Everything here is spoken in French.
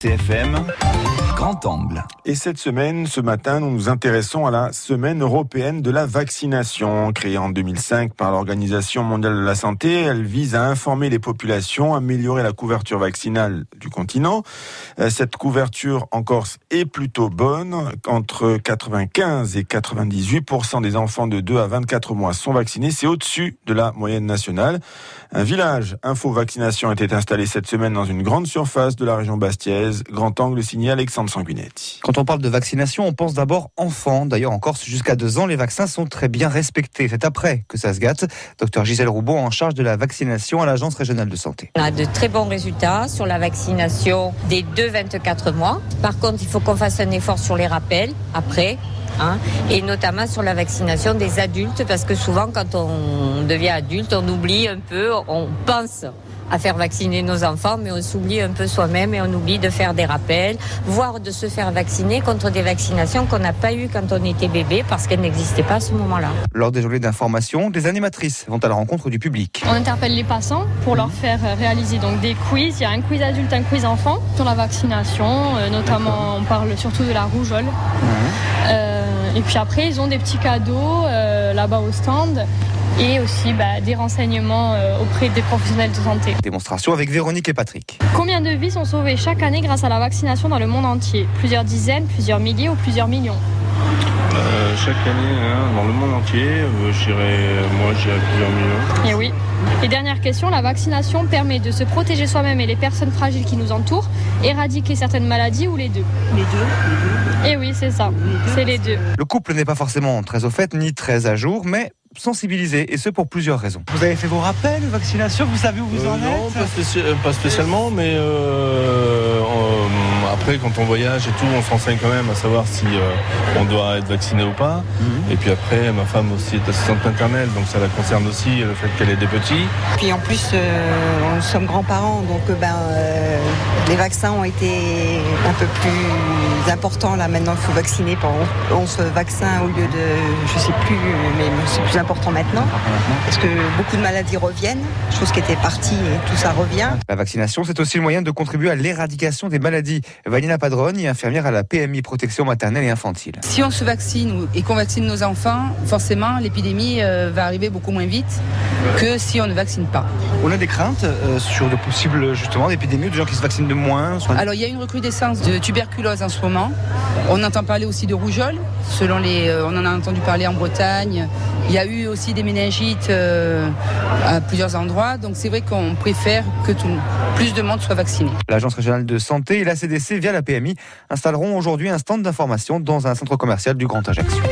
TFM, grand angle. Et cette semaine, ce matin, nous nous intéressons à la semaine européenne de la vaccination. Créée en 2005 par l'Organisation mondiale de la santé, elle vise à informer les populations, améliorer la couverture vaccinale du continent. Euh, cette couverture en Corse est plutôt bonne. Entre 95 et 98% des enfants de 2 à 24 mois sont vaccinés. C'est au-dessus de la moyenne nationale. Un village info-vaccination était installé cette semaine dans une grande surface de la région Bastiaise. Grand angle signé Alexandre Sanguinetti. Quand on parle de vaccination, on pense d'abord enfants. D'ailleurs, en Corse, jusqu'à deux ans, les vaccins sont très bien respectés. C'est après que ça se gâte. Docteur Gisèle Roubaud, en charge de la vaccination à l'Agence régionale de santé. On a de très bons résultats sur la vaccination des 2-24 mois. Par contre, il faut qu'on fasse un effort sur les rappels après. Hein, et notamment sur la vaccination des adultes, parce que souvent, quand on devient adulte, on oublie un peu, on pense à faire vacciner nos enfants, mais on s'oublie un peu soi-même et on oublie de faire des rappels, voire de se faire vacciner contre des vaccinations qu'on n'a pas eues quand on était bébé parce qu'elles n'existaient pas à ce moment-là. Lors des journées d'information, des animatrices vont à la rencontre du public. On interpelle les passants pour leur faire réaliser donc des quiz. Il y a un quiz adulte, un quiz enfant sur la vaccination, euh, notamment on parle surtout de la rougeole. Euh, et puis après, ils ont des petits cadeaux euh, là-bas au stand et aussi bah, des renseignements euh, auprès des professionnels de santé. Démonstration avec Véronique et Patrick. Combien de vies sont sauvées chaque année grâce à la vaccination dans le monde entier? Plusieurs dizaines, plusieurs milliers ou plusieurs millions? Euh, chaque année, hein, dans le monde entier, euh, moi j'irais plusieurs millions. Et oui. Et dernière question, la vaccination permet de se protéger soi-même et les personnes fragiles qui nous entourent, éradiquer certaines maladies ou les deux? Les deux, Et oui, c'est ça, c'est les deux. Le couple n'est pas forcément très au fait ni très à jour, mais sensibiliser, et ce pour plusieurs raisons. Vous avez fait vos rappels de vaccination Vous savez où vous en Euh, non, êtes pas, spéci- pas spécialement, mais euh, on- après, quand on voyage et tout, on se renseigne quand même à savoir si euh, on doit être vacciné ou pas. Et puis après, ma femme aussi est assistante maternelle, donc ça la concerne aussi, le fait qu'elle ait des petits. Puis en plus, euh, nous sommes grands-parents, donc euh, ben, euh, les vaccins ont été un peu plus importants. Là, maintenant, il faut vacciner par 11 vaccins au lieu de, je sais plus, mais c'est plus important maintenant. Parce que beaucoup de maladies reviennent, chose qui était partie et tout ça revient. La vaccination, c'est aussi le moyen de contribuer à l'éradication des maladies. Valina Padrone, infirmière à la PMI Protection maternelle et infantile. Si on se vaccine et qu'on vaccine nos enfants, forcément l'épidémie euh, va arriver beaucoup moins vite que si on ne vaccine pas. On a des craintes euh, sur de possibles justement épidémies, de gens qui se vaccinent de moins. soit- Alors il y a une recrudescence de tuberculose en ce moment. On entend parler aussi de rougeole, selon les, euh, on en a entendu parler en Bretagne. Il y a eu aussi des méningites à plusieurs endroits, donc c'est vrai qu'on préfère que tout, plus de monde soit vacciné. L'Agence régionale de santé et la CDC via la PMI installeront aujourd'hui un stand d'information dans un centre commercial du Grand Ajaccio.